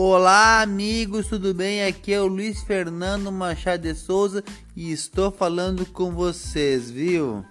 Olá, amigos, tudo bem? Aqui é o Luiz Fernando Machado de Souza e estou falando com vocês, viu?